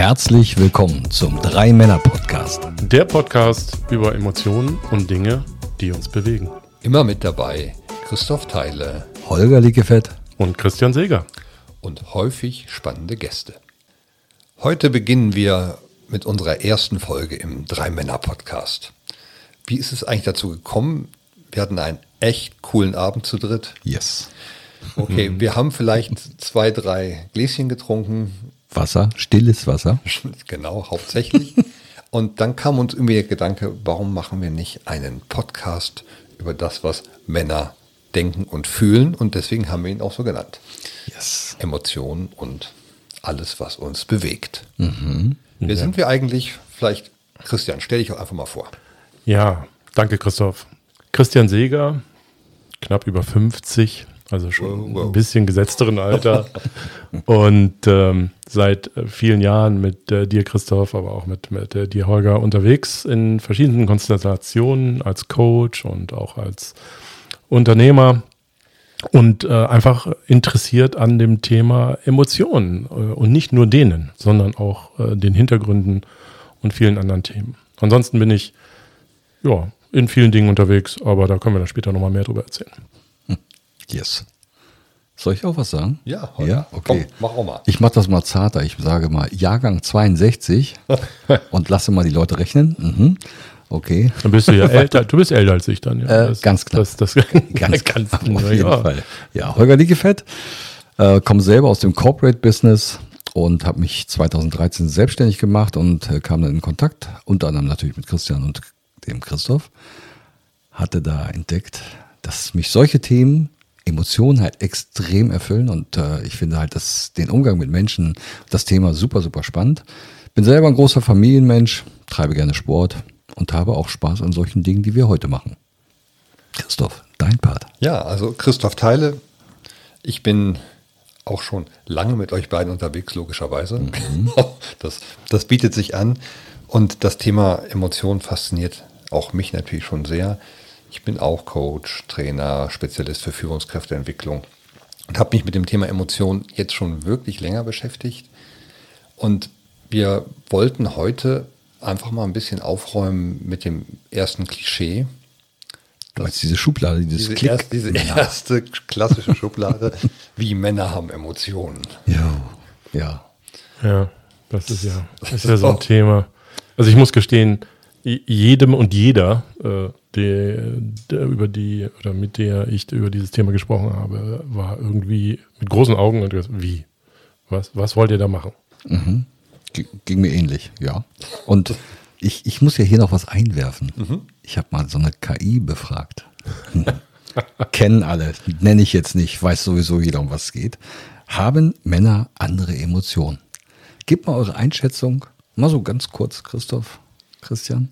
Herzlich willkommen zum Drei Männer Podcast. Der Podcast über Emotionen und Dinge, die uns bewegen. Immer mit dabei Christoph Theile Holger Lickefett Und Christian Seger. und häufig spannende Gäste. Heute beginnen wir mit unserer ersten Folge im Drei Männer Podcast. Wie ist es eigentlich dazu gekommen? Wir hatten einen echt coolen Abend zu dritt. Yes. Okay, wir haben vielleicht zwei, drei Gläschen getrunken, Wasser, stilles Wasser. genau, hauptsächlich. Und dann kam uns irgendwie der Gedanke, warum machen wir nicht einen Podcast über das, was Männer denken und fühlen? Und deswegen haben wir ihn auch so genannt. Yes. Emotionen und alles, was uns bewegt. Wer sind wir eigentlich? Vielleicht, Christian, stell dich auch einfach mal vor. Ja, danke Christoph. Christian Seger, knapp über 50, also schon Wow, wow. ein bisschen gesetzteren Alter. und ähm, seit äh, vielen Jahren mit äh, dir, Christoph, aber auch mit, mit äh, dir, Holger, unterwegs in verschiedenen Konstellationen als Coach und auch als Unternehmer. Und äh, einfach interessiert an dem Thema Emotionen äh, und nicht nur denen, sondern auch äh, den Hintergründen und vielen anderen Themen. Ansonsten bin ich ja in vielen Dingen unterwegs, aber da können wir dann später nochmal mehr drüber erzählen. Yes. Soll ich auch was sagen? Ja, Ja, okay. Komm, mach auch mal. Ich mache das mal zarter. Ich sage mal Jahrgang 62 und lasse mal die Leute rechnen. Mhm. Okay. Dann bist du ja älter, du bist älter als ich dann, ja. Äh, ganz knapp. Das, das, Ganz, ganz auf ja, jeden ja. Fall. Ja, Holger Liegefett, äh, komme selber aus dem Corporate Business und habe mich 2013 selbstständig gemacht und äh, kam dann in Kontakt, unter anderem natürlich mit Christian und dem Christoph. Hatte da entdeckt, dass mich solche Themen, Emotionen halt extrem erfüllen und äh, ich finde halt das, den Umgang mit Menschen, das Thema super, super spannend. Bin selber ein großer Familienmensch, treibe gerne Sport und habe auch Spaß an solchen Dingen, die wir heute machen. Christoph, dein Part. Ja, also Christoph Theile. Ich bin auch schon lange mit euch beiden unterwegs, logischerweise. Das, das bietet sich an. Und das Thema Emotionen fasziniert auch mich natürlich schon sehr. Ich bin auch Coach, Trainer, Spezialist für Führungskräfteentwicklung und habe mich mit dem Thema Emotionen jetzt schon wirklich länger beschäftigt. Und wir wollten heute einfach mal ein bisschen aufräumen mit dem ersten Klischee. Du meinst diese Schublade, dieses Diese, Klick. erst, diese erste klassische Schublade, wie Männer haben Emotionen. Ja, ja. Ja, das ist ja, das ist ja so ein Thema. Also ich muss gestehen, jedem und jeder, äh, der, der über die oder mit der ich über dieses Thema gesprochen habe, war irgendwie mit großen Augen und gesagt, wie? Was, was wollt ihr da machen? G ging mir ähnlich, ja. Und ich, ich muss ja hier noch was einwerfen. Ich habe mal so eine KI befragt. Kennen alle, nenne ich jetzt nicht, weiß sowieso jeder, um was es geht. Haben Männer andere Emotionen? Gebt mal eure Einschätzung, mal so ganz kurz, Christoph, Christian.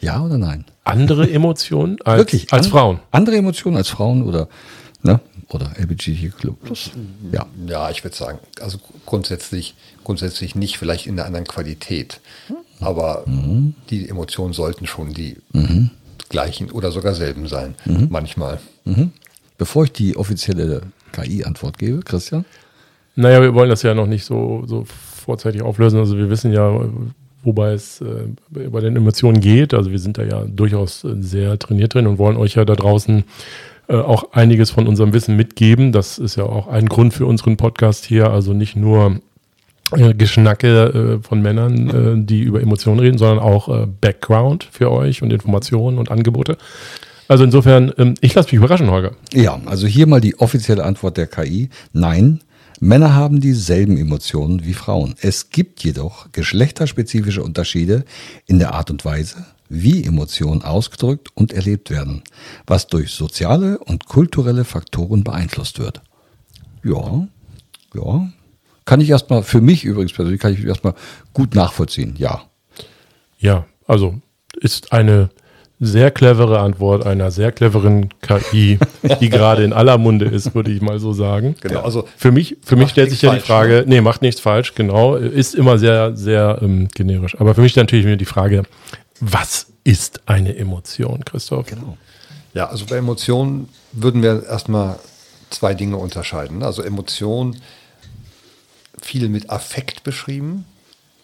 Ja oder nein? Andere Emotionen als, Wirklich? als Frauen. Andere Emotionen als Frauen oder, ne? Oder LBGT Club Plus. Ja. Ja, ich würde sagen, also grundsätzlich, grundsätzlich nicht, vielleicht in einer anderen Qualität. Aber die Emotionen sollten schon die gleichen oder sogar selben sein. Manchmal. Bevor ich die offizielle KI-Antwort gebe, Christian. Naja, wir wollen das ja noch nicht so, so vorzeitig auflösen. Also wir wissen ja, wobei es äh, bei den Emotionen geht. Also wir sind da ja durchaus äh, sehr trainiert drin und wollen euch ja da draußen äh, auch einiges von unserem Wissen mitgeben. Das ist ja auch ein Grund für unseren Podcast hier. Also nicht nur äh, Geschnacke äh, von Männern, äh, die über Emotionen reden, sondern auch äh, Background für euch und Informationen und Angebote. Also insofern, ähm, ich lasse mich überraschen, Holger. Ja, also hier mal die offizielle Antwort der KI. Nein, Männer haben dieselben Emotionen wie Frauen. Es gibt jedoch geschlechterspezifische Unterschiede in der Art und Weise, wie Emotionen ausgedrückt und erlebt werden, was durch soziale und kulturelle Faktoren beeinflusst wird. Ja, ja. Kann ich erstmal, für mich übrigens persönlich, kann ich erstmal gut nachvollziehen, ja. Ja, also ist eine sehr clevere Antwort einer sehr cleveren KI, die gerade in aller Munde ist, würde ich mal so sagen. Genau, also Für mich, für mich stellt sich ja die Frage, nee, macht nichts falsch, genau, ist immer sehr, sehr ähm, generisch. Aber für mich natürlich wieder die Frage, was ist eine Emotion, Christoph? Genau. Ja, also bei Emotionen würden wir erstmal zwei Dinge unterscheiden. Also Emotion viel mit Affekt beschrieben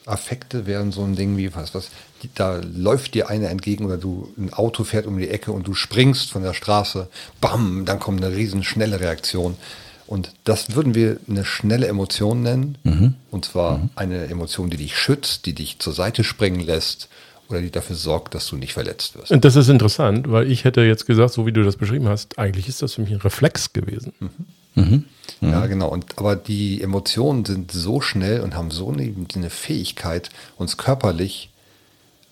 Affekte wären so ein Ding wie was, was, da läuft dir einer entgegen oder du, ein Auto fährt um die Ecke und du springst von der Straße, bam, dann kommt eine riesen schnelle Reaktion. Und das würden wir eine schnelle Emotion nennen. Mhm. Und zwar eine Emotion, die dich schützt, die dich zur Seite springen lässt oder die dafür sorgt, dass du nicht verletzt wirst. Und das ist interessant, weil ich hätte jetzt gesagt, so wie du das beschrieben hast, eigentlich ist das für mich ein Reflex gewesen. Ja, genau. Und, aber die Emotionen sind so schnell und haben so eine, eine Fähigkeit, uns körperlich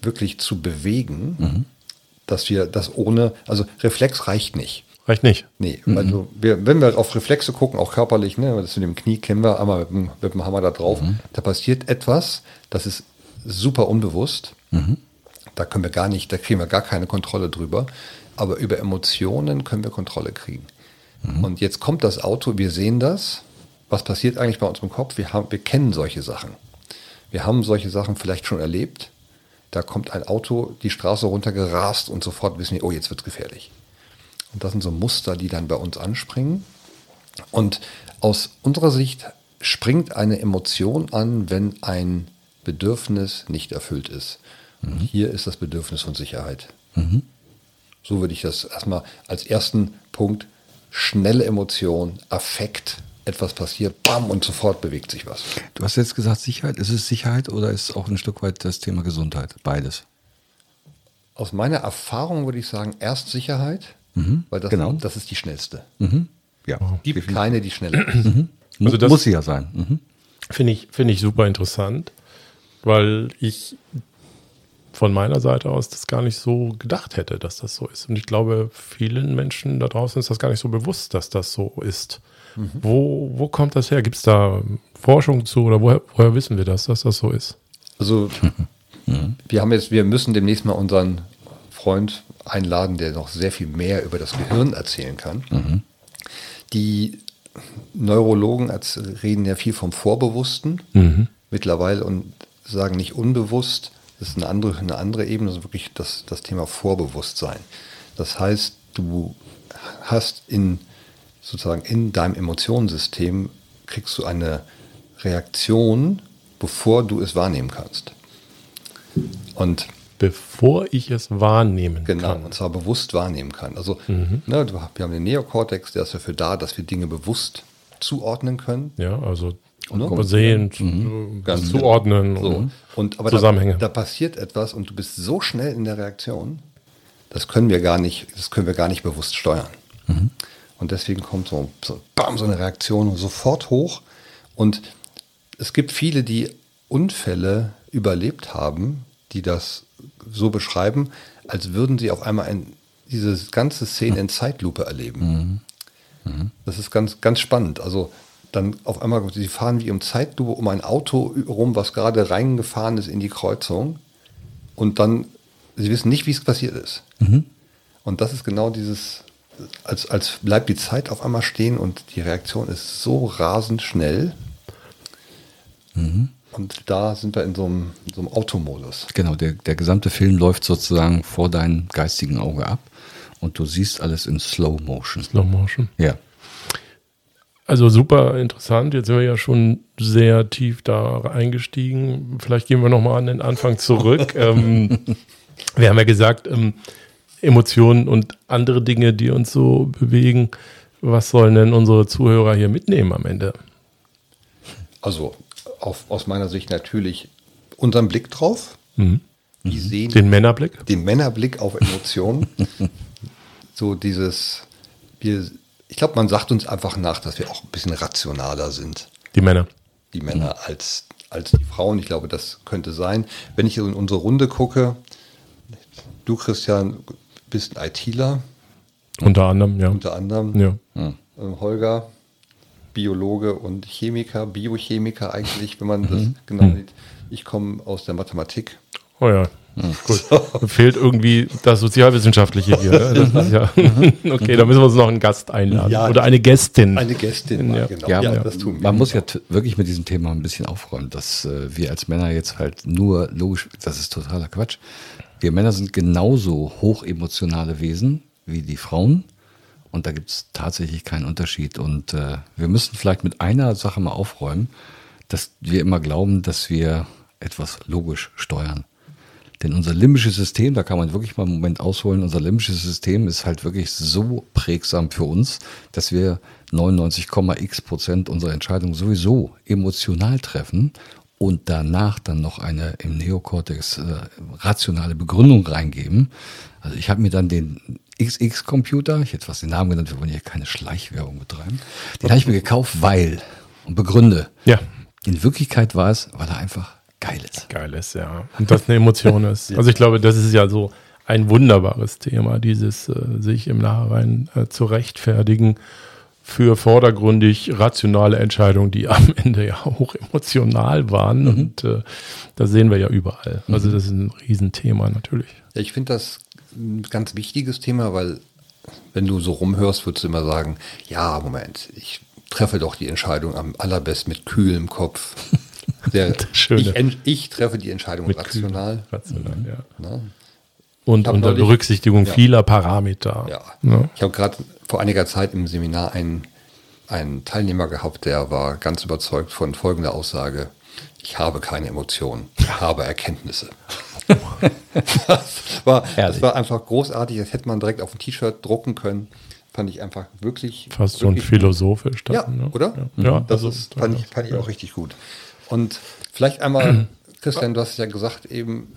wirklich zu bewegen, dass wir das ohne, also Reflex reicht nicht. Reicht nicht. Nee, also wir, wenn wir auf Reflexe gucken, auch körperlich, ne, das mit dem Knie kennen wir einmal mit dem, mit dem Hammer da drauf, da passiert etwas, das ist super unbewusst. Da können wir gar nicht, da kriegen wir gar keine Kontrolle drüber. Aber über Emotionen können wir Kontrolle kriegen. Und jetzt kommt das Auto, wir sehen das. Was passiert eigentlich bei uns im Kopf? Wir, haben, wir kennen solche Sachen. Wir haben solche Sachen vielleicht schon erlebt. Da kommt ein Auto die Straße runtergerast und sofort wissen wir, oh, jetzt wird gefährlich. Und das sind so Muster, die dann bei uns anspringen. Und aus unserer Sicht springt eine Emotion an, wenn ein Bedürfnis nicht erfüllt ist. Und hier ist das Bedürfnis von Sicherheit. So würde ich das erstmal als ersten Punkt, schnelle Emotion, Affekt, etwas passiert, bam, und sofort bewegt sich was. Du hast jetzt gesagt Sicherheit. Ist es Sicherheit oder ist es auch ein Stück weit das Thema Gesundheit? Beides. Aus meiner Erfahrung würde ich sagen, erst Sicherheit, weil das, genau. das ist die schnellste. Ja. Gibt keine, die schneller ist. Mu- Also das- muss sie ja sein. Mhm. Finde ich, finde ich super interessant, weil ich von meiner Seite aus das gar nicht so gedacht hätte, dass das so ist. Und ich glaube, vielen Menschen da draußen ist das gar nicht so bewusst, dass das so ist. Wo, wo kommt das her? Gibt es da Forschung zu oder woher, woher wissen wir das, dass das so ist? Also wir haben jetzt, wir müssen demnächst mal unseren Freund einladen, der noch sehr viel mehr über das Gehirn erzählen kann. Die Neurologen reden ja viel vom Vorbewussten mittlerweile und sagen nicht unbewusst. Das ist eine andere, eine andere Ebene, das ist wirklich das, das Thema Vorbewusstsein. Das heißt, du hast in sozusagen in deinem Emotionssystem kriegst du eine Reaktion, bevor du es wahrnehmen kannst. Und Bevor ich es wahrnehmen genau, kann. und zwar bewusst wahrnehmen kann. Also ne, du- wir haben den Neokortex, der ist dafür da, dass wir Dinge bewusst zuordnen können. Ja, also Ne? sehen, Ganz zuordnen. genau. So. und- Und aber Zusammenhänge. Da, da passiert etwas und du bist so schnell in der Reaktion, das können wir gar nicht, das können wir gar nicht bewusst steuern. Und deswegen kommt so, so, bam, so eine Reaktion sofort hoch. Und es gibt viele, die Unfälle überlebt haben, die das so beschreiben, als würden sie auf einmal ein, diese ganze Szene in Zeitlupe erleben. Das ist ganz, ganz spannend. Also dann auf einmal, sie fahren wie im Zeitlupe um ein Auto rum, was gerade reingefahren ist in die Kreuzung. Und dann, sie wissen nicht, wie es passiert ist. Und das ist genau dieses, als, als bleibt die Zeit auf einmal stehen und die Reaktion ist so rasend schnell. Und da sind wir in so einem, in so einem Automodus. Genau, der, der gesamte Film läuft sozusagen vor deinem geistigen Auge ab und du siehst alles in Slow Motion. Slow Motion. Ja. Also super interessant. Jetzt sind wir ja schon sehr tief da eingestiegen. Vielleicht gehen wir nochmal an den Anfang zurück. ähm, wir haben ja gesagt, ähm, Emotionen und andere Dinge, die uns so bewegen. Was sollen denn unsere Zuhörer hier mitnehmen am Ende? Also auf, aus meiner Sicht natürlich unseren Blick drauf. Die sehen Den Männerblick? den Männerblick auf Emotionen. so dieses, wir, ich glaube, man sagt uns einfach nach, dass wir auch ein bisschen rationaler sind, Die Männer. die Männer, als, als die Frauen. Ich glaube, das könnte sein. Wenn ich in unsere Runde gucke, du, Christian, bist ein ITler, Unter anderem, ja. unter anderem. Ja. Ähm, Holger, Biologe und Chemiker, Biochemiker eigentlich, wenn man das genau sieht. Ich komme aus der Mathematik. Oh ja. Gut. Fehlt irgendwie das Sozialwissenschaftliche hier. ne? Das ist ja, okay, da müssen wir uns noch einen Gast einladen. Ja. Oder eine Gästin. Eine Gästin, Ja. genau. Ja, aber das tun wir. man muss ja wirklich mit diesem Thema ein bisschen aufräumen, dass äh, wir als Männer jetzt halt nur logisch, das ist totaler Quatsch. Wir Männer sind genauso hochemotionale Wesen wie die Frauen und da gibt es tatsächlich keinen Unterschied. Und äh, wir müssen vielleicht mit einer Sache mal aufräumen, dass wir immer glauben, dass wir etwas logisch steuern. Denn unser limbisches System, da kann man wirklich mal einen Moment ausholen, unser limbisches System ist halt wirklich so prägsam für uns, dass wir 99,x Prozent unserer Entscheidungen sowieso emotional treffen und danach dann noch eine im Neokortex äh, rationale Begründung reingeben. Also ich habe mir dann den XX-Computer, ich hätte fast den Namen genannt, wir wollen hier keine Schleichwerbung betreiben, den habe ich mir gekauft, weil und begründe. Ja. In Wirklichkeit war es, weil er einfach geil ist. Geil ist, ja. Und das eine Emotion ist. Also ich glaube, das ist ja so ein wunderbares Thema, dieses äh, sich im Nachhinein äh, zu rechtfertigen für vordergründig rationale Entscheidungen, die am Ende ja hoch emotional waren. Mhm. Und äh, das sehen wir ja überall. Also mhm. das ist ein Riesenthema natürlich. Ja, ich finde das ein ganz wichtiges Thema, weil wenn du so rumhörst, würdest du immer sagen, ja, Moment, ich treffe doch die Entscheidung am allerbesten mit kühlem Kopf. Der, ich, ich, treffe die Entscheidung mit rational. rational mhm. ja. Na? Und unter neulich, Berücksichtigung ja. vieler Parameter. Ja. ja. Ich habe gerade vor einiger Zeit im Seminar einen, einen Teilnehmer gehabt, der war ganz überzeugt von folgender Aussage. Ich habe keine Emotionen, ich habe Erkenntnisse. das, war, das war einfach großartig, das hätte man direkt auf ein T-Shirt drucken können fand ich einfach wirklich. Fast wirklich schon philosophisch. Dann, ja, ne? oder? Ja, ja das also, ist, fand, ich, fand ich auch richtig gut. Und vielleicht einmal, Christian, du hast ja gesagt eben,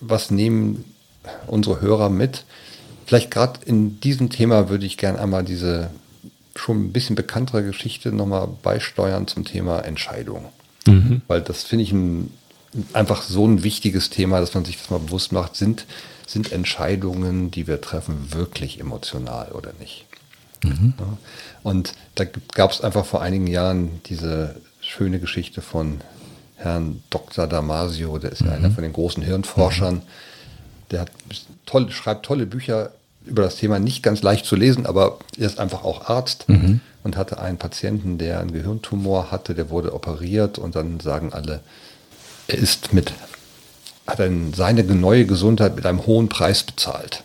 was nehmen unsere Hörer mit? Vielleicht gerade in diesem Thema würde ich gerne einmal diese schon ein bisschen bekanntere Geschichte nochmal beisteuern zum Thema Entscheidung. Mhm. Weil das finde ich ein, einfach so ein wichtiges Thema, dass man sich das mal bewusst macht, sind, sind Entscheidungen, die wir treffen, wirklich emotional oder nicht? Mhm. Ja. Und da gab es einfach vor einigen Jahren diese schöne Geschichte von Herrn Dr. Damasio, der ist ja einer mhm. von den großen Hirnforschern. Mhm. Der hat toll, schreibt tolle Bücher über das Thema, nicht ganz leicht zu lesen, aber er ist einfach auch Arzt mhm. und hatte einen Patienten, der einen Gehirntumor hatte, der wurde operiert und dann sagen alle, er ist mit, hat einen, seine neue Gesundheit mit einem hohen Preis bezahlt.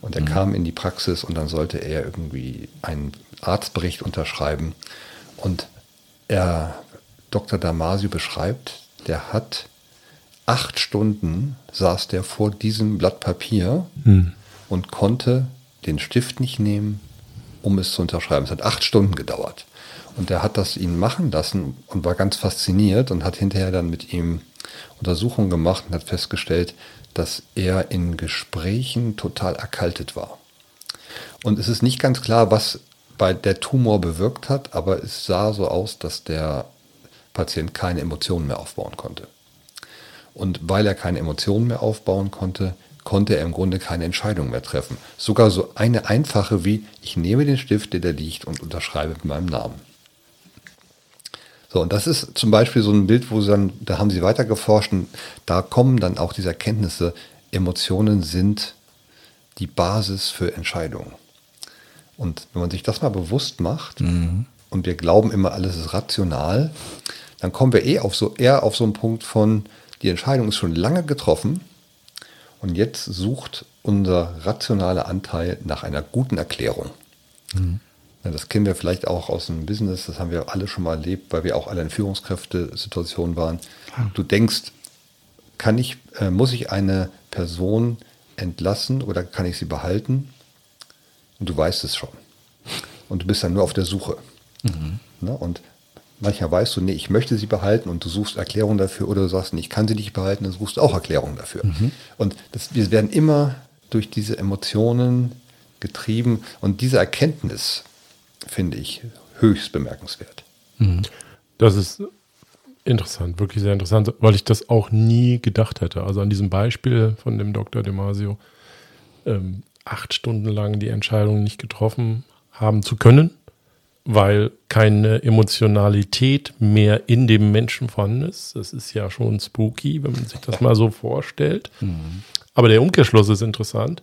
Und er mhm. kam in die Praxis und dann sollte er irgendwie einen Arztbericht unterschreiben. Und er, Dr. Damasio beschreibt, der hat acht Stunden saß der vor diesem Blatt Papier mhm. und konnte den Stift nicht nehmen, um es zu unterschreiben. Es hat acht Stunden gedauert. Und er hat das ihn machen lassen und war ganz fasziniert und hat hinterher dann mit ihm Untersuchungen gemacht und hat festgestellt, dass er in Gesprächen total erkaltet war. Und es ist nicht ganz klar, was bei der Tumor bewirkt hat, aber es sah so aus, dass der Patient keine Emotionen mehr aufbauen konnte. Und weil er keine Emotionen mehr aufbauen konnte, konnte er im Grunde keine Entscheidung mehr treffen. Sogar so eine einfache wie, ich nehme den Stift, der da liegt und unterschreibe mit meinem Namen. So, und das ist zum Beispiel so ein Bild, wo sie dann, da haben sie weiter geforscht und da kommen dann auch diese Erkenntnisse, Emotionen sind die Basis für Entscheidungen. Und wenn man sich das mal bewusst macht mhm. und wir glauben immer, alles ist rational, dann kommen wir eh auf so, eher auf so einen Punkt von, die Entscheidung ist schon lange getroffen und jetzt sucht unser rationaler Anteil nach einer guten Erklärung. Mhm. Ja, das kennen wir vielleicht auch aus dem Business, das haben wir alle schon mal erlebt, weil wir auch alle in Führungskräftesituationen waren. Du denkst, kann ich, äh, muss ich eine Person entlassen oder kann ich sie behalten? Und du weißt es schon. Und du bist dann nur auf der Suche. Mhm. Ne? Und manchmal weißt du, nee, ich möchte sie behalten und du suchst Erklärungen dafür oder du sagst, nee, ich kann sie nicht behalten, dann suchst du auch Erklärungen dafür. Mhm. Und das, wir werden immer durch diese Emotionen getrieben und diese Erkenntnis, finde ich höchst bemerkenswert. Mhm. Das ist interessant, wirklich sehr interessant, weil ich das auch nie gedacht hätte. Also an diesem Beispiel von dem Dr. Demasio, ähm, acht Stunden lang die Entscheidung nicht getroffen haben zu können, weil keine Emotionalität mehr in dem Menschen vorhanden ist. Das ist ja schon spooky, wenn man sich das mal so vorstellt. Mhm. Aber der Umkehrschluss ist interessant.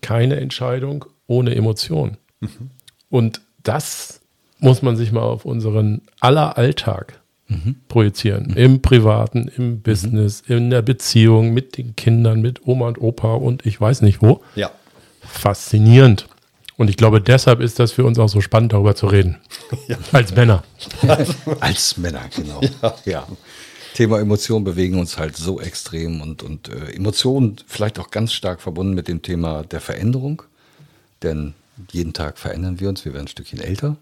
Keine Entscheidung ohne Emotion. Mhm. Und das muss man sich mal auf unseren aller Alltag mhm. projizieren. Mhm. Im Privaten, im Business, mhm. in der Beziehung mit den Kindern, mit Oma und Opa und ich weiß nicht wo. Ja. Faszinierend. Und ich glaube, deshalb ist das für uns auch so spannend, darüber zu reden. Ja. Als Männer. Als Männer, genau. Ja. ja. Thema Emotionen bewegen uns halt so extrem und, und äh, Emotionen vielleicht auch ganz stark verbunden mit dem Thema der Veränderung. Denn jeden Tag verändern wir uns, wir werden ein Stückchen älter,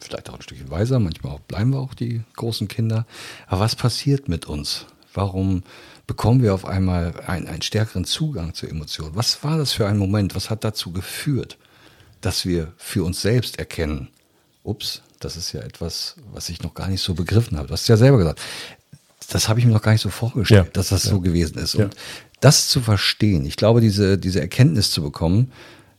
vielleicht auch ein Stückchen weiser, manchmal bleiben wir auch die großen Kinder. Aber was passiert mit uns? Warum bekommen wir auf einmal einen, einen stärkeren Zugang zu Emotionen? Was war das für ein Moment? Was hat dazu geführt? dass wir für uns selbst erkennen, ups, das ist ja etwas, was ich noch gar nicht so begriffen habe. Du hast ja selber gesagt, das habe ich mir noch gar nicht so vorgestellt, ja, dass das ja. so gewesen ist. Und das zu verstehen, ich glaube, diese, diese Erkenntnis zu bekommen,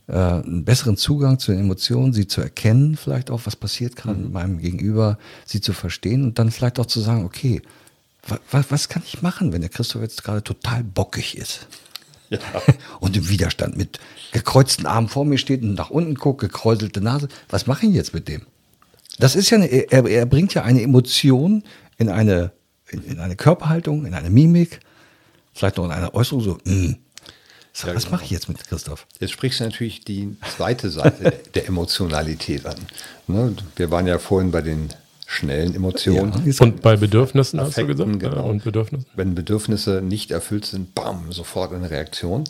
äh, einen besseren Zugang zu den Emotionen, sie zu erkennen, vielleicht auch, was passiert gerade mhm. mit meinem Gegenüber, sie zu verstehen und dann vielleicht auch zu sagen, okay, was, was kann ich machen, wenn der Christoph jetzt gerade total bockig ist? Ja. Und im Widerstand mit gekreuzten Armen vor mir steht und nach unten guckt, gekräuselte Nase. Was mache ich jetzt mit dem? Das ist ja eine, er, er bringt ja eine Emotion in eine, in, in, eine Körperhaltung, in eine Mimik, vielleicht noch in eine Äußerung so, mm. so ja, was genau. mache ich jetzt mit Christoph? Jetzt sprichst du natürlich die zweite Seite der Emotionalität an. Ne? Wir waren ja vorhin bei den schnellen Emotionen. Ja, und bei Bedürfnissen hast du gesagt? Genau. Und Bedürfnissen? Wenn Bedürfnisse nicht erfüllt sind, bam, sofort eine Reaktion.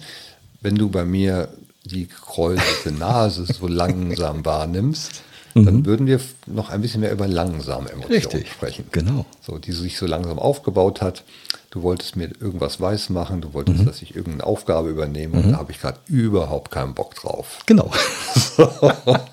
Wenn du bei mir die gekräuselte Nase so langsam wahrnimmst, dann mhm. würden wir noch ein bisschen mehr über langsame Emotionen Richtig. sprechen. Genau. So, die sich so langsam aufgebaut hat. Du wolltest mir irgendwas weiß machen, du wolltest, mhm. dass ich irgendeine Aufgabe übernehme mhm. und da habe ich gerade überhaupt keinen Bock drauf. Genau.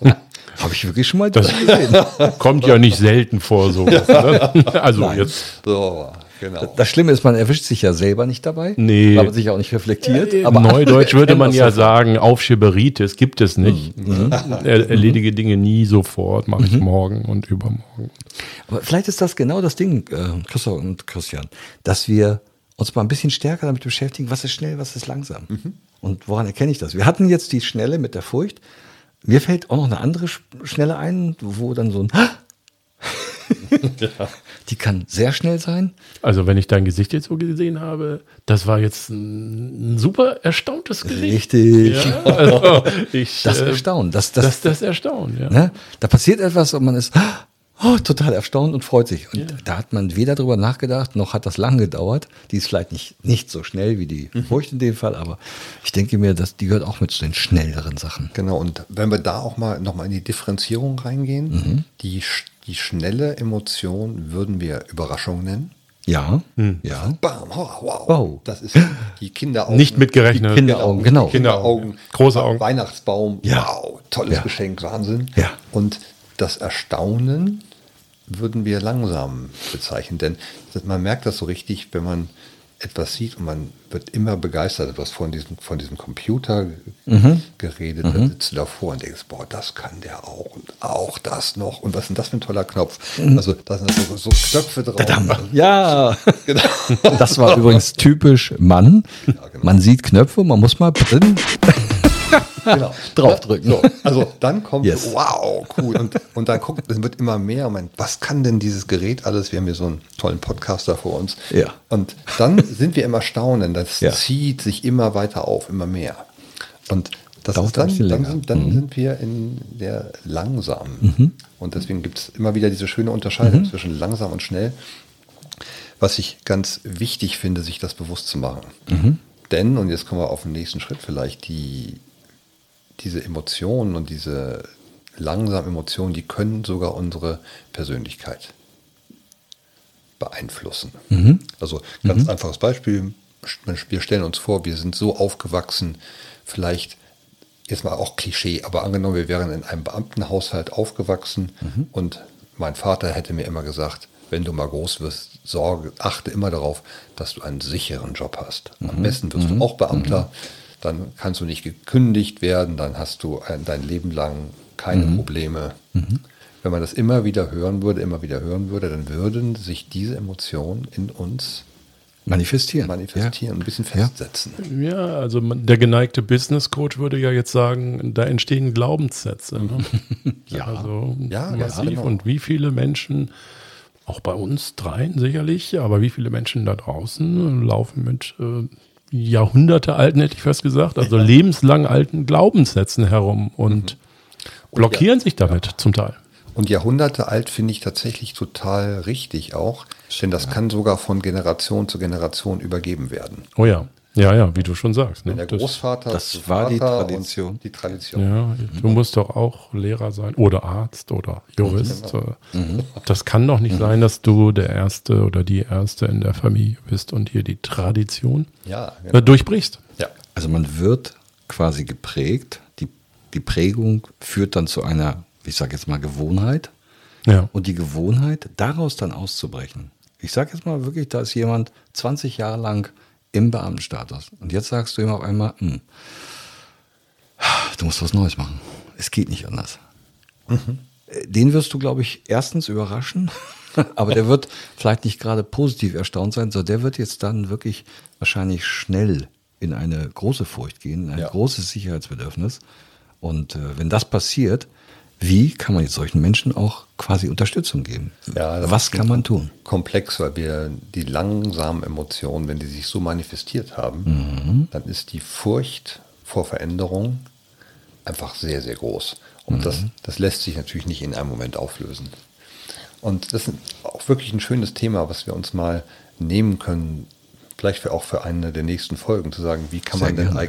Habe ich wirklich schon mal das gesehen. Kommt ja nicht selten vor, so. Ne? Also Nein. jetzt. So, genau. Das Schlimme ist, man erwischt sich ja selber nicht dabei, nee. weil man sich auch nicht reflektiert. Ja, aber Neudeutsch würde man ja sagen, Aufschieberitis gibt es nicht. Mhm. Erledige Dinge nie sofort, mache ich mhm. morgen und übermorgen. Aber vielleicht ist das genau das Ding, äh, Christoph und Christian, dass wir uns mal ein bisschen stärker damit beschäftigen, was ist schnell, was ist langsam. Mhm. Und woran erkenne ich das? Wir hatten jetzt die Schnelle mit der Furcht. Mir fällt auch noch eine andere Schnelle ein, wo dann so ein ja. Die kann sehr schnell sein. Also, wenn ich dein Gesicht jetzt so gesehen habe, das war jetzt ein, super erstauntes Gesicht. Richtig. Ja, also ich, das äh, Erstaunen. Das, das, das, das Erstaunen, ja. Ne? Da passiert etwas und man ist oh, total erstaunt und freut sich. Und yeah. da hat man weder drüber nachgedacht, noch hat das lang gedauert. Die ist vielleicht nicht, nicht so schnell wie die mhm. Furcht in dem Fall, aber ich denke mir, dass die gehört auch mit zu den schnelleren Sachen. Genau, und wenn wir da auch mal nochmal in die Differenzierung reingehen, mhm. die, die schnelle Emotion würden wir Überraschung nennen. Ja, hm. ja. Bam, wow, wow. wow. Das ist die Kinderaugen. Nicht mitgerechnet. Die Kinderaugen, genau. Kinderaugen. Große Augen. Weihnachtsbaum. Ja. Wow, tolles ja. Geschenk, Wahnsinn. Ja. Und das Erstaunen würden wir langsam bezeichnen. Denn man merkt das so richtig, wenn man etwas sieht und man wird immer begeistert. Du hast von diesem, von diesem Computer mhm. geredet, mhm. dann sitzt du davor und denkst, boah, das kann der auch und auch das noch. Und was ist denn das für ein toller Knopf? Mhm. Also da sind so, so Knöpfe drauf. Dadam. Ja, genau. das war übrigens typisch Mann. Ja, genau. Man sieht Knöpfe, man muss mal drin genau. draufdrücken. So, also dann kommt, yes. wow, cool. Und, und dann guckt, es wird immer mehr. Man, was kann denn dieses Gerät alles? Wir haben hier so einen tollen Podcaster vor uns. Ja. Und dann sind wir im Erstaunen. Das ja. zieht sich immer weiter auf, immer mehr. Und das ist dann, dann, sind, dann mhm. sind wir in der langsamen. Mhm. Und deswegen gibt es immer wieder diese schöne Unterscheidung mhm. zwischen langsam und schnell. Was ich ganz wichtig finde, sich das bewusst zu machen. Mhm. Denn, und jetzt kommen wir auf den nächsten Schritt vielleicht, die diese Emotionen und diese langsamen Emotionen, die können sogar unsere Persönlichkeit beeinflussen. Mhm. Also ganz mhm. einfaches Beispiel, wir stellen uns vor, wir sind so aufgewachsen, vielleicht jetzt mal auch Klischee, aber angenommen, wir wären in einem Beamtenhaushalt aufgewachsen mhm. und mein Vater hätte mir immer gesagt, wenn du mal groß wirst, sorge, achte immer darauf, dass du einen sicheren Job hast. Am mhm. besten wirst du mhm. auch Beamter. Dann kannst du nicht gekündigt werden, dann hast du ein, dein Leben lang keine mhm. Probleme. Mhm. Wenn man das immer wieder hören würde, immer wieder hören würde, dann würden sich diese Emotionen in uns manifestieren, manifestieren, ja. ein bisschen festsetzen. Ja, also der geneigte Business Coach würde ja jetzt sagen, da entstehen Glaubenssätze. Ne? ja, also ja, massiv. Ja, genau. Und wie viele Menschen auch bei uns dreien sicherlich, aber wie viele Menschen da draußen laufen mit äh, Jahrhunderte alten, hätte ich fast gesagt, also ja. lebenslang alten Glaubenssätzen herum. Und blockieren sich damit zum Teil. Und Jahrhunderte alt finde ich tatsächlich total richtig auch, denn das kann sogar von Generation zu Generation übergeben werden. Oh ja. Ja, ja, wie du schon sagst. Ne? Der Das- Großvater das zu war die Tradition. Die Tradition. Ja, du musst doch auch Lehrer sein oder Arzt oder Jurist. Mhm. Das kann doch nicht sein, dass du der Erste oder die Erste in der Familie bist und hier die Tradition Ja, äh, genau. durchbrichst. ja. Also man wird quasi geprägt. Die, die Prägung führt dann zu einer, ich sage jetzt mal, Gewohnheit. Ja. Und die Gewohnheit, daraus dann auszubrechen. Ich sage jetzt mal wirklich, da ist jemand 20 Jahre lang im Beamtenstatus. Und jetzt sagst du ihm auf einmal, hm, du musst was Neues machen. Es geht nicht anders. Äh, Den wirst du, glaube ich, erstens überraschen, aber der wird vielleicht nicht gerade positiv erstaunt sein, sondern der wird jetzt dann wirklich wahrscheinlich schnell in eine große Furcht gehen, in ein Ja. großes Sicherheitsbedürfnis. Und äh, wenn das passiert, wie kann man jetzt solchen Menschen auch quasi Unterstützung geben? Ja, das Was kann man tun? komplex, weil wir die langsamen Emotionen, wenn die sich so manifestiert haben, Mhm. dann ist die Furcht vor Veränderung einfach sehr, sehr groß. Und das, Mhm. das lässt sich natürlich nicht in einem Moment auflösen. Und das ist auch wirklich ein schönes Thema, was wir uns mal nehmen können, vielleicht für auch für eine der nächsten Folgen, zu sagen, wie kann Sehr man denn gerne, ja.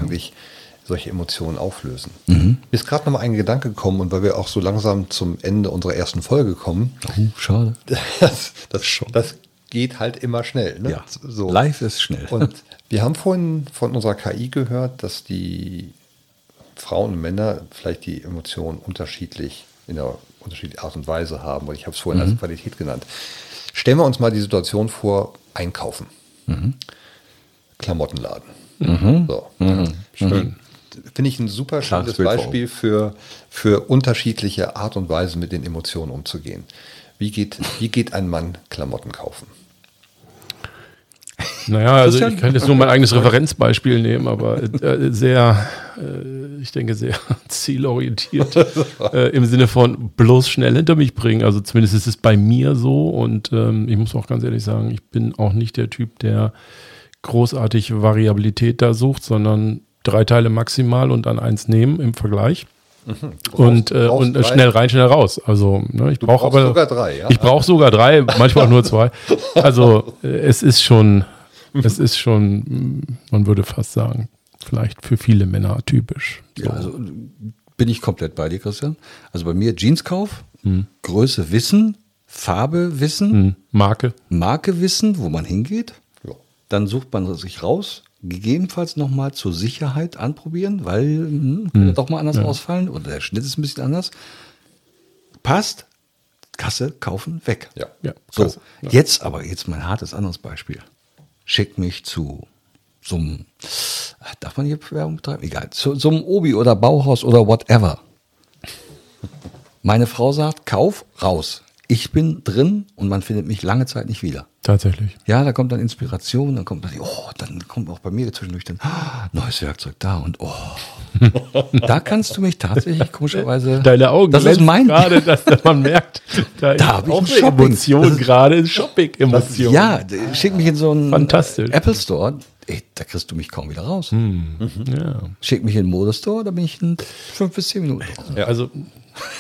Solche Emotionen auflösen. Mhm. Mir ist gerade noch mal ein Gedanke gekommen und weil wir auch so langsam zum Ende unserer ersten Folge kommen, Oh, schade. das, das, das geht halt immer schnell. Ne? Ja, so. live ist schnell. Und wir haben vorhin von unserer KI gehört, dass die Frauen und Männer vielleicht die Emotionen unterschiedlich in einer unterschiedlichen Art und Weise haben. Und ich habe es vorhin Mhm. als Qualität genannt. Stellen wir uns mal die Situation vor, einkaufen. Mhm. Klamottenladen. Mhm. So. Schön. Finde ich ein super Klares schönes Bild Beispiel für, für unterschiedliche Art und Weise, mit den Emotionen umzugehen. Wie geht, wie geht ein Mann Klamotten kaufen? Naja, also ich kann jetzt nur mein eigenes Referenzbeispiel nehmen, aber äh, sehr, äh, ich denke, sehr zielorientiert äh, im Sinne von bloß schnell hinter mich bringen. Also zumindest ist es bei mir so und ähm, ich muss auch ganz ehrlich sagen, ich bin auch nicht der Typ, der großartig Variabilität da sucht, sondern drei Teile maximal und dann eins nehmen im Vergleich. Und, äh, brauchst und äh, schnell rein, schnell raus. Also ne, ich brauche aber sogar drei, ja? Ich brauche sogar drei, manchmal auch nur zwei. Also äh, es ist schon, es ist schon, mh, man würde fast sagen, vielleicht für viele Männer typisch. So. Ja, also bin ich komplett bei dir, Christian. Also bei mir Jeanskauf, Größe wissen, Farbe wissen, Hm, Marke. Marke wissen, wo man hingeht. Ja. Dann sucht man sich raus, gegebenenfalls nochmal zur Sicherheit anprobieren, weil hm, könnte doch mal anders ausfallen oder der Schnitt ist ein bisschen anders. Passt, Kasse, kaufen, weg. Ja. Ja, So, klasse. Ja. jetzt aber, jetzt mein hartes anderes Beispiel. Schick mich zu so einem, darf man hier Werbung betreiben? Egal, zu so einem Obi oder Bauhaus oder whatever. Meine Frau sagt, kauf, raus. Ich bin drin und man findet mich lange Zeit nicht wieder. Tatsächlich. Ja, da kommt dann Inspiration, dann kommt dann, oh, dann kommt auch bei mir zwischendurch dann, ah, neues Werkzeug da und oh. da kannst du mich tatsächlich komischerweise. Deine Augen das ist mein. gerade, dass man merkt, da, ist hab ich ein eine Shopping. Emotion gerade, Shopping-Emotion. Ja, schick mich in so einen Fantastisch. Apple Store, ey, da kriegst du mich kaum wieder raus. ja. Schick mich in den Modestore, da bin ich in fünf bis zehn Minuten. draußen. Also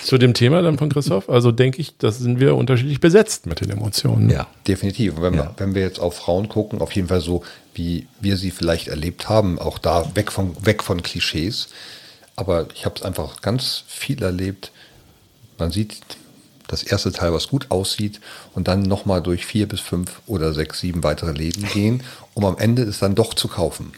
zu dem Thema dann von Christoph, also denke ich, da sind wir unterschiedlich besetzt mit den Emotionen. Ja. Definitiv. Und wenn, Ja. wir, wenn wir jetzt auf Frauen gucken, auf jeden Fall so, wie wir sie vielleicht erlebt haben, auch da weg von, weg von Klischees. Aber ich habe es einfach ganz viel erlebt. Man sieht das erste Teil, was gut aussieht, und dann nochmal durch vier bis fünf oder sechs, sieben weitere Läden gehen, um am Ende es dann doch zu kaufen.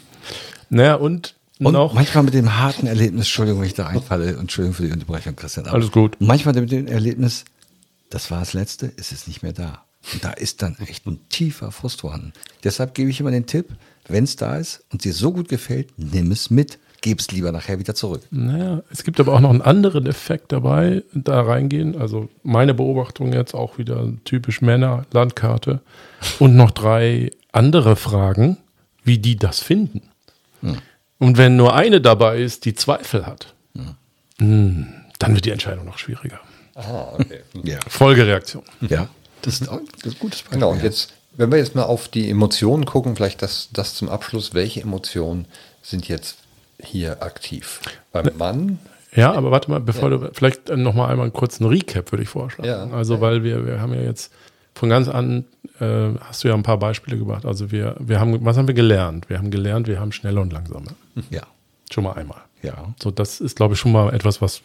Naja, und, Und noch, manchmal mit dem harten Erlebnis, Entschuldigung, wenn ich da einfalle, Entschuldigung für die Unterbrechung, Christian. Alles gut. Manchmal mit dem Erlebnis, das war das Letzte, ist es nicht mehr da. Und da ist dann echt ein tiefer Frust vorhanden. Deshalb gebe ich immer den Tipp, wenn es da ist und dir so gut gefällt, nimm es mit. Gib es lieber nachher wieder zurück. Naja, es gibt aber auch noch einen anderen Effekt dabei, da reingehen. Also meine Beobachtung jetzt auch wieder typisch Männer, Landkarte. Und noch drei andere Fragen, wie die das finden. Und wenn nur eine dabei ist, die Zweifel hat, hm, dann wird die Entscheidung noch schwieriger. Ah, okay. Ja. Folgereaktion. Ja. Das ist, auch- das ist ein gutes Beispiel. Genau, und ja. jetzt, wenn wir jetzt mal auf die Emotionen gucken, vielleicht das, das zum Abschluss, welche Emotionen sind jetzt hier aktiv? Beim Mann Ja, aber warte mal, bevor du vielleicht noch mal einmal einen kurzen Recap würde ich vorschlagen. Ja. Also, weil wir, wir haben ja jetzt von ganz an, äh, hast du ja ein paar Beispiele gebracht. Also wir, wir haben, was haben wir gelernt? Wir haben gelernt, wir haben schnelle und langsame. Ja. Schon mal einmal. Ja. So, das ist, glaube ich, schon mal etwas, was,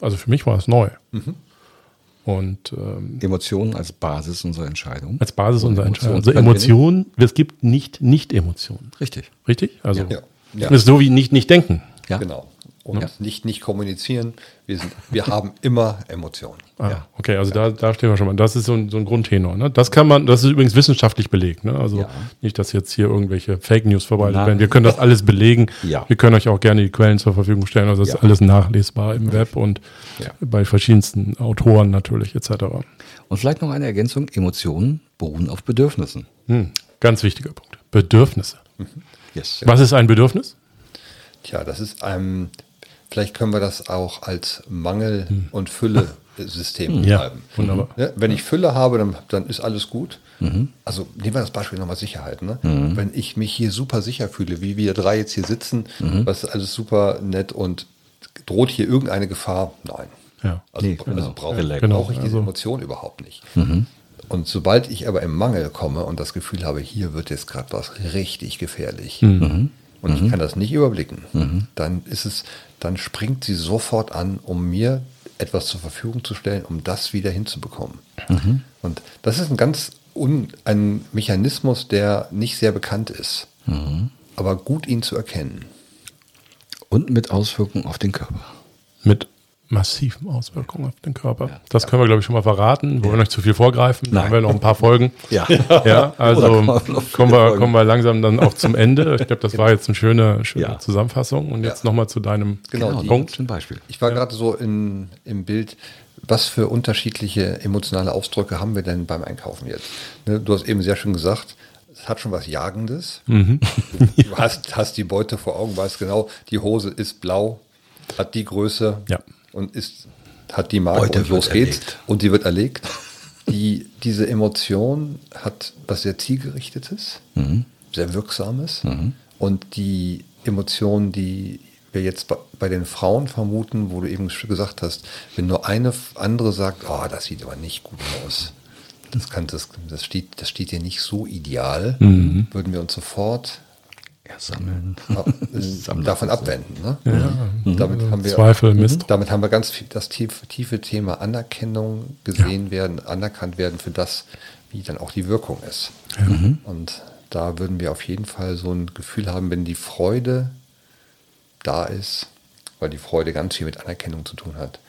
also für mich war es neu. Und ähm, Emotionen als Basis unserer Entscheidung. als Basis unserer Entscheidung. Also Emotionen, es gibt nicht Nicht-Emotionen. Richtig. Richtig? Also, Ja. Ja. das ist so wie nicht, nicht denken. Ja. Genau. Und Ja. nicht, nicht kommunizieren. Wir, sind, wir haben immer Emotionen. Ah, Ja. Okay, also da, da stehen wir schon mal. Das ist so ein, so ein Grundtenor. Ne? Das kann man, das ist übrigens wissenschaftlich belegt. Ne? Also Ja. nicht, dass jetzt hier irgendwelche Fake News verbreitet werden. Wir können das alles belegen. Ja. Wir können euch auch gerne die Quellen zur Verfügung stellen. Also das Ja. ist alles nachlesbar im Web und Ja. bei verschiedensten Autoren natürlich etc. Und vielleicht noch eine Ergänzung. Emotionen beruhen auf Bedürfnissen. Hm. Ganz wichtiger Punkt. Bedürfnisse. Yes. Was ist ein Bedürfnis? Tja, das ist ein, vielleicht können wir das auch als Mangel- und Fülle-System Ja, beschreiben. wunderbar. Ne? Wenn ich Fülle habe, dann, dann ist alles gut. Also nehmen wir das Beispiel nochmal Sicherheit. Ne? Wenn ich mich hier super sicher fühle, wie wir drei jetzt hier sitzen, was ist alles super nett und droht hier irgendeine Gefahr? Nein. Ja. Also, Nee, also genau. brauche Relax. Genau, brauche ich diese also- Emotion überhaupt nicht. Und sobald ich aber im Mangel komme und das Gefühl habe, hier wird jetzt gerade was richtig gefährlich und ich kann das nicht überblicken, dann ist es, dann springt sie sofort an, um mir etwas zur Verfügung zu stellen, um das wieder hinzubekommen. Und das ist ein ganz un, ein Mechanismus, der nicht sehr bekannt ist, aber gut ihn zu erkennen. Und mit Auswirkungen auf den Körper. Mit massiven Auswirkungen auf den Körper. Das können wir, glaube ich, schon mal verraten. Wir wollen nicht zu viel vorgreifen. Da Nein. haben wir noch ein paar Folgen. Ja. Ja, also kommen wir kommen wir, langsam dann auch zum Ende. Ich glaube, das war jetzt eine schöne, schöne Ja. Zusammenfassung. Und jetzt Ja. nochmal zu deinem Genau, die- Punkt. Zum Beispiel. Ich war gerade so in, im Bild, was für unterschiedliche emotionale Ausdrücke haben wir denn beim Einkaufen jetzt? Ne, du hast eben sehr schön gesagt, es hat schon was Jagendes. Mhm. Du hast, hast die Beute vor Augen, weißt genau, die Hose ist blau, hat die Größe Ja. Und ist, hat die Marke Beute und los geht's. erlegt. Und die wird erlegt. Die, diese Emotion hat was sehr zielgerichtetes, Mhm. sehr wirksames. Und die Emotion, die wir jetzt bei, den Frauen vermuten, wo du eben gesagt hast, wenn nur eine andere sagt, oh, das sieht aber nicht gut aus. Das, kann, das, das, steht, das steht dir nicht so ideal, Mhm. würden wir uns sofort Ja, sammeln. Sammeln. davon abwenden. Ne? Damit haben wir Zweifel, Mist. damit haben wir ganz viel das tiefe, tiefe Thema Anerkennung gesehen werden, anerkannt werden für das, wie dann auch die Wirkung ist. Und da würden wir auf jeden Fall so ein Gefühl haben, wenn die Freude da ist, weil die Freude ganz viel mit Anerkennung zu tun hat,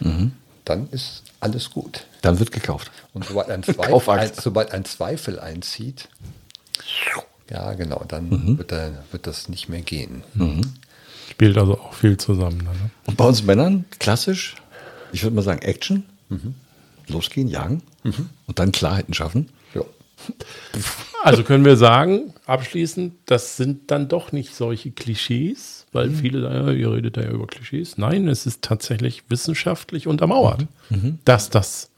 dann ist alles gut. Dann wird gekauft. Und sobald ein, Zweifel, ein, sobald ein Zweifel einzieht, ja genau, dann Mhm. wird, da, wird das nicht mehr gehen. Spielt also auch viel zusammen. Ne? Und bei uns Männern klassisch, ich würde mal sagen, Action. Losgehen, jagen. Und dann Klarheiten schaffen. Ja. Also können wir sagen, abschließend, das sind dann doch nicht solche Klischees, weil viele sagen, ja, ihr redet da ja über Klischees. Nein, es ist tatsächlich wissenschaftlich untermauert, dass das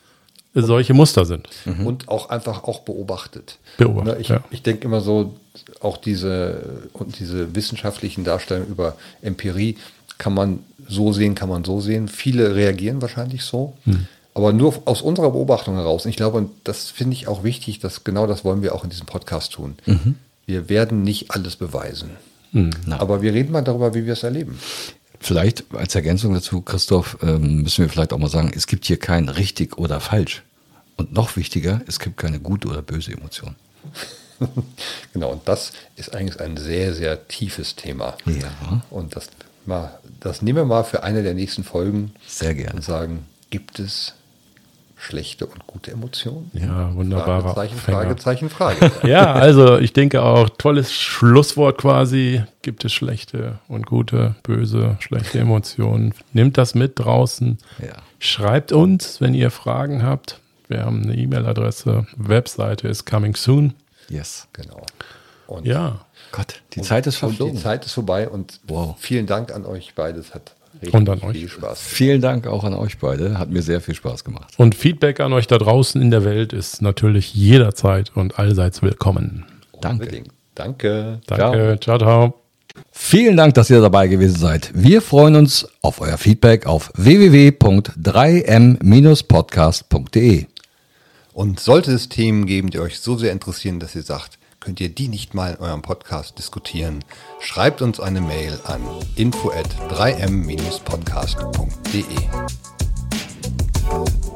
solche Muster sind. und auch einfach auch beobachtet. Beobachtet, Ne, ich ja. ich denke immer so, auch diese, und diese wissenschaftlichen Darstellungen über Empirie kann man so sehen, kann man so sehen. Viele reagieren wahrscheinlich so, Hm. aber nur aus unserer Beobachtung heraus. Und ich glaube, und das finde ich auch wichtig, dass genau das wollen wir auch in diesem Podcast tun. Mhm. Wir werden nicht alles beweisen. Hm. Aber wir reden mal darüber, wie wir es erleben. Vielleicht als Ergänzung dazu, Christoph, ähm, müssen wir vielleicht auch mal sagen, es gibt hier kein richtig oder falsch. Und noch wichtiger, es gibt keine gute oder böse Emotion. Genau, und das ist eigentlich ein sehr, sehr tiefes Thema. Ja. Und das, mal, das nehmen wir mal für eine der nächsten Folgen Sehr gerne. und sagen, gibt es schlechte und gute Emotionen? Ja, wunderbarer Fragezeichen, Aufhänger. Fragezeichen, Fragezeichen. Ja, also ich denke auch, tolles Schlusswort quasi. Gibt es schlechte und gute, böse, schlechte Emotionen? Nehmt das mit draußen. Ja. Schreibt uns, wenn ihr Fragen habt. Wir haben eine E-Mail-Adresse. Webseite ist coming soon. Yes. genau. Und, Ja. Gott, die Zeit ist und die verflogen. Zeit ist vorbei und Wow. vielen Dank an euch beide. Es hat richtig Und an euch. viel Spaß. Vielen Dank auch an euch beide. Hat mir sehr viel Spaß gemacht. Und Feedback an euch da draußen in der Welt ist natürlich jederzeit und allseits willkommen. Danke. Unbedingt. Danke. Danke. ciao. ciao. Vielen Dank, dass ihr dabei gewesen seid. Wir freuen uns auf euer Feedback auf www.3m-podcast.de. Und sollte es Themen geben, die euch so sehr interessieren, dass ihr sagt, könnt ihr die nicht mal in eurem Podcast diskutieren, schreibt uns eine Mail an info at 3m-podcast.de.